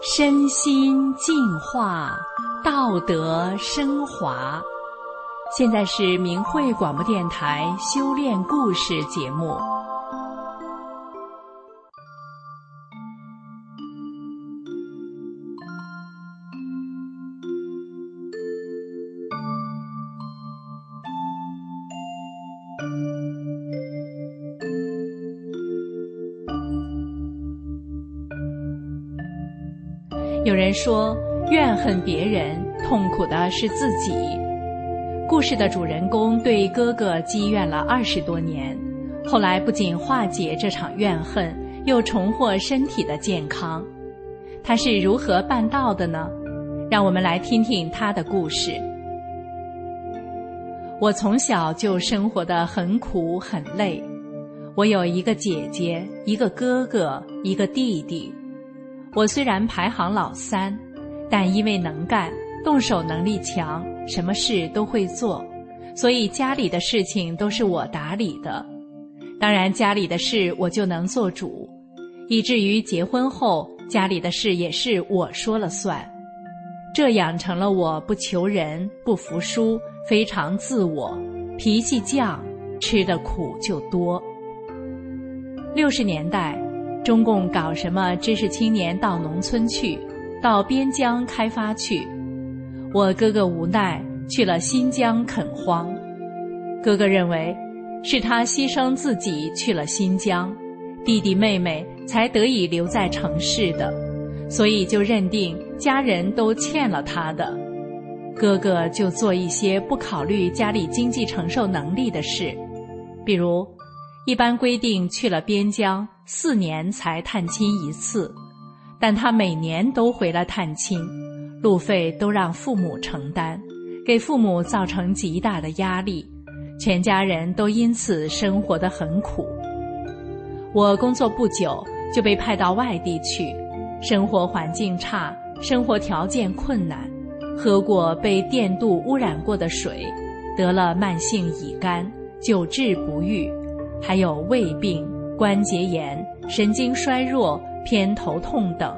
身心净化，道德升华。现在是明慧广播电台修炼故事节目。有人说，怨恨别人，痛苦的是自己。故事的主人公对哥哥积怨了二十多年，后来不仅化解这场怨恨，又重获身体的健康。他是如何办到的呢？让我们来听听他的故事。我从小就生活的很苦很累，我有一个姐姐，一个哥哥，一个弟弟。我虽然排行老三，但因为能干、动手能力强，什么事都会做，所以家里的事情都是我打理的。当然，家里的事我就能做主，以至于结婚后，家里的事也是我说了算。这养成了我不求人、不服输、非常自我、脾气犟，吃的苦就多。六十年代。中共搞什么知识青年到农村去，到边疆开发去。我哥哥无奈去了新疆垦荒。哥哥认为是他牺牲自己去了新疆，弟弟妹妹才得以留在城市的，所以就认定家人都欠了他的。哥哥就做一些不考虑家里经济承受能力的事，比如。一般规定去了边疆四年才探亲一次，但他每年都回来探亲，路费都让父母承担，给父母造成极大的压力，全家人都因此生活得很苦。我工作不久就被派到外地去，生活环境差，生活条件困难，喝过被电镀污染过的水，得了慢性乙肝，久治不愈。还有胃病、关节炎、神经衰弱、偏头痛等，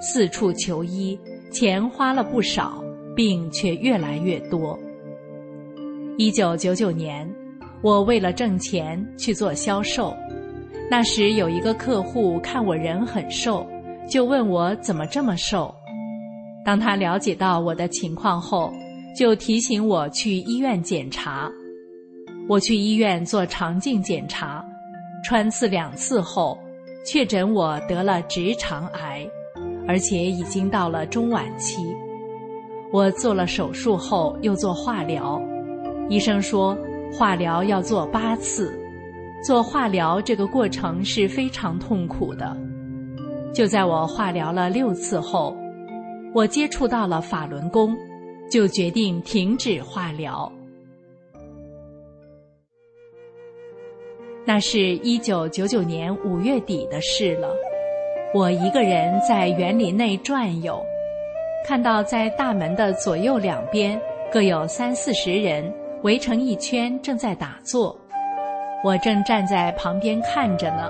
四处求医，钱花了不少，病却越来越多。一九九九年，我为了挣钱去做销售，那时有一个客户看我人很瘦，就问我怎么这么瘦。当他了解到我的情况后，就提醒我去医院检查。我去医院做肠镜检查，穿刺两次后，确诊我得了直肠癌，而且已经到了中晚期。我做了手术后又做化疗，医生说化疗要做八次，做化疗这个过程是非常痛苦的。就在我化疗了六次后，我接触到了法轮功，就决定停止化疗。那是一九九九年五月底的事了。我一个人在园林内转悠，看到在大门的左右两边各有三四十人围成一圈，正在打坐。我正站在旁边看着呢，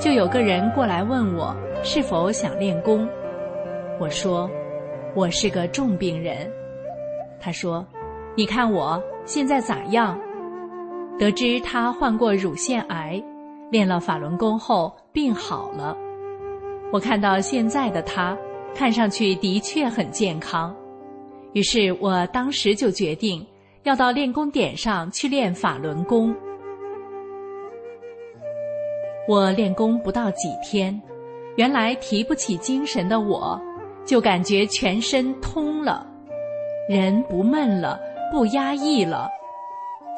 就有个人过来问我是否想练功。我说我是个重病人。他说：“你看我现在咋样？”得知他患过乳腺癌，练了法轮功后病好了。我看到现在的他，看上去的确很健康。于是我当时就决定要到练功点上去练法轮功。我练功不到几天，原来提不起精神的我，就感觉全身通了，人不闷了，不压抑了。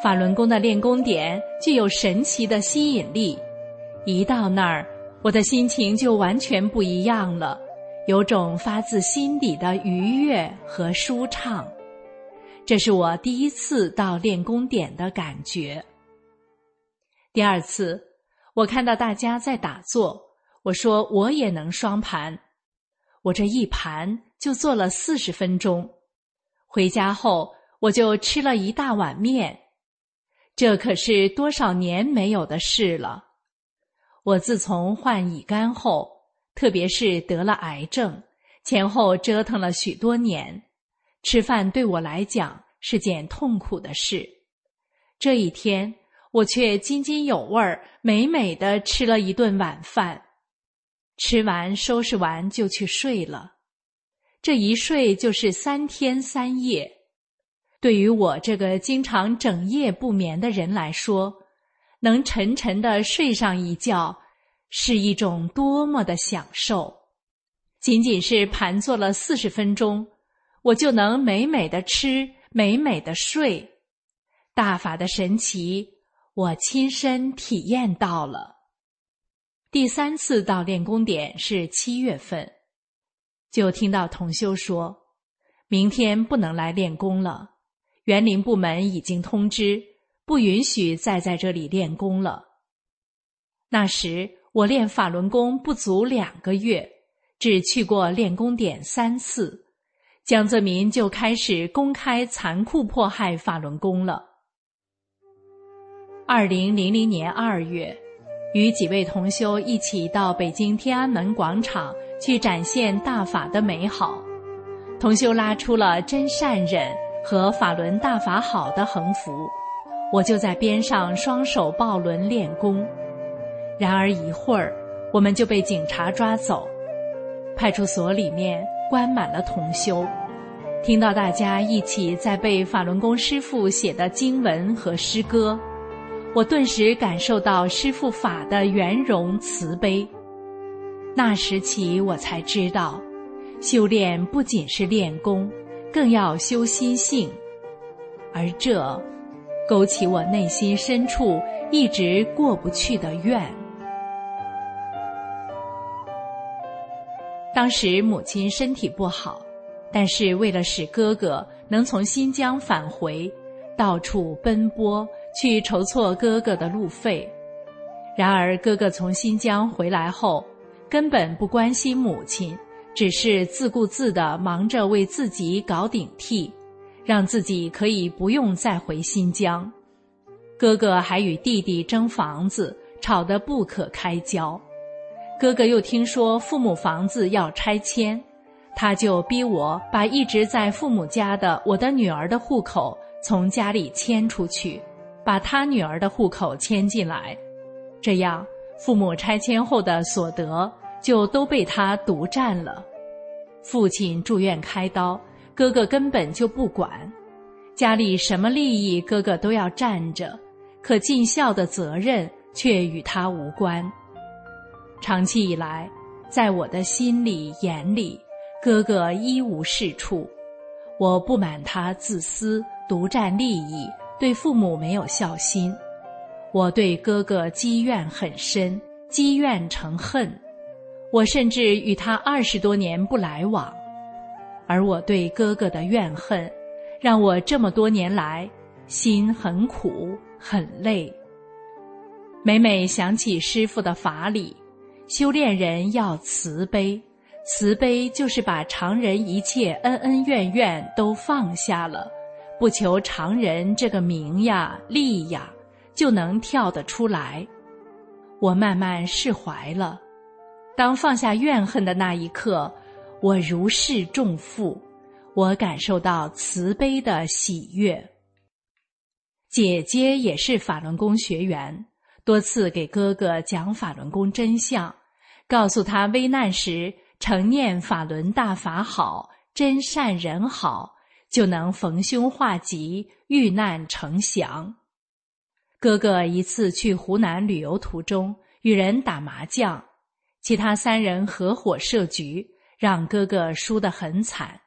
法轮功的练功点具有神奇的吸引力，一到那儿，我的心情就完全不一样了，有种发自心底的愉悦和舒畅。这是我第一次到练功点的感觉。第二次，我看到大家在打坐，我说我也能双盘，我这一盘就做了四十分钟。回家后，我就吃了一大碗面。这可是多少年没有的事了。我自从患乙肝后，特别是得了癌症，前后折腾了许多年，吃饭对我来讲是件痛苦的事。这一天，我却津津有味儿、美美的吃了一顿晚饭，吃完收拾完就去睡了。这一睡就是三天三夜。对于我这个经常整夜不眠的人来说，能沉沉的睡上一觉，是一种多么的享受！仅仅是盘坐了四十分钟，我就能美美的吃，美美的睡。大法的神奇，我亲身体验到了。第三次到练功点是七月份，就听到同修说，明天不能来练功了。园林部门已经通知，不允许再在这里练功了。那时我练法轮功不足两个月，只去过练功点三次，江泽民就开始公开残酷迫害法轮功了。二零零零年二月，与几位同修一起到北京天安门广场去展现大法的美好，同修拉出了真善忍。和法轮大法好的横幅，我就在边上双手抱轮练功。然而一会儿，我们就被警察抓走。派出所里面关满了同修，听到大家一起在背法轮功师傅写的经文和诗歌，我顿时感受到师傅法的圆融慈悲。那时起，我才知道，修炼不仅是练功。更要修心性，而这勾起我内心深处一直过不去的怨。当时母亲身体不好，但是为了使哥哥能从新疆返回，到处奔波去筹措哥哥的路费。然而哥哥从新疆回来后，根本不关心母亲。只是自顾自的忙着为自己搞顶替，让自己可以不用再回新疆。哥哥还与弟弟争房子，吵得不可开交。哥哥又听说父母房子要拆迁，他就逼我把一直在父母家的我的女儿的户口从家里迁出去，把他女儿的户口迁进来。这样，父母拆迁后的所得。就都被他独占了。父亲住院开刀，哥哥根本就不管。家里什么利益，哥哥都要占着，可尽孝的责任却与他无关。长期以来，在我的心里、眼里，哥哥一无是处。我不满他自私、独占利益，对父母没有孝心。我对哥哥积怨很深，积怨成恨。我甚至与他二十多年不来往，而我对哥哥的怨恨，让我这么多年来心很苦很累。每每想起师父的法理，修炼人要慈悲，慈悲就是把常人一切恩恩怨怨都放下了，不求常人这个名呀利呀，就能跳得出来。我慢慢释怀了。当放下怨恨的那一刻，我如释重负，我感受到慈悲的喜悦。姐姐也是法轮功学员，多次给哥哥讲法轮功真相，告诉他危难时常念法轮大法好，真善人好，就能逢凶化吉，遇难成祥。哥哥一次去湖南旅游途中，与人打麻将。其他三人合伙设局，让哥哥输得很惨，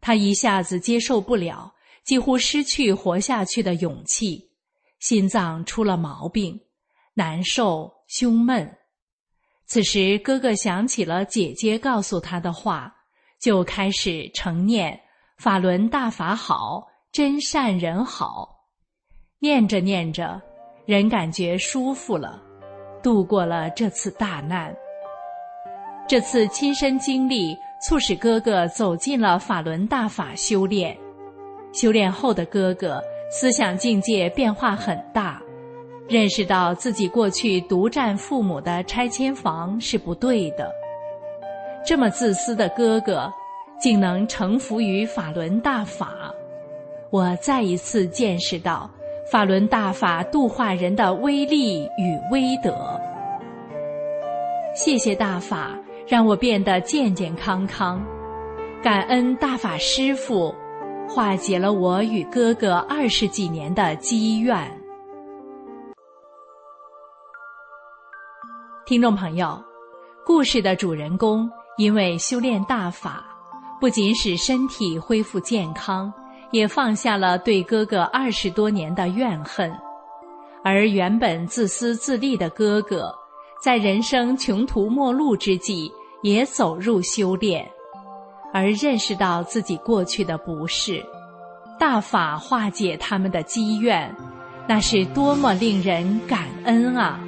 他一下子接受不了，几乎失去活下去的勇气，心脏出了毛病，难受胸闷。此时，哥哥想起了姐姐告诉他的话，就开始成念“法轮大法好，真善人好”。念着念着，人感觉舒服了，度过了这次大难。这次亲身经历，促使哥哥走进了法轮大法修炼。修炼后的哥哥，思想境界变化很大，认识到自己过去独占父母的拆迁房是不对的。这么自私的哥哥，竟能臣服于法轮大法。我再一次见识到法轮大法度化人的威力与威德。谢谢大法，让我变得健健康康。感恩大法师父，化解了我与哥哥二十几年的积怨。听众朋友，故事的主人公。因为修炼大法，不仅使身体恢复健康，也放下了对哥哥二十多年的怨恨。而原本自私自利的哥哥，在人生穷途末路之际，也走入修炼，而认识到自己过去的不是，大法化解他们的积怨，那是多么令人感恩啊！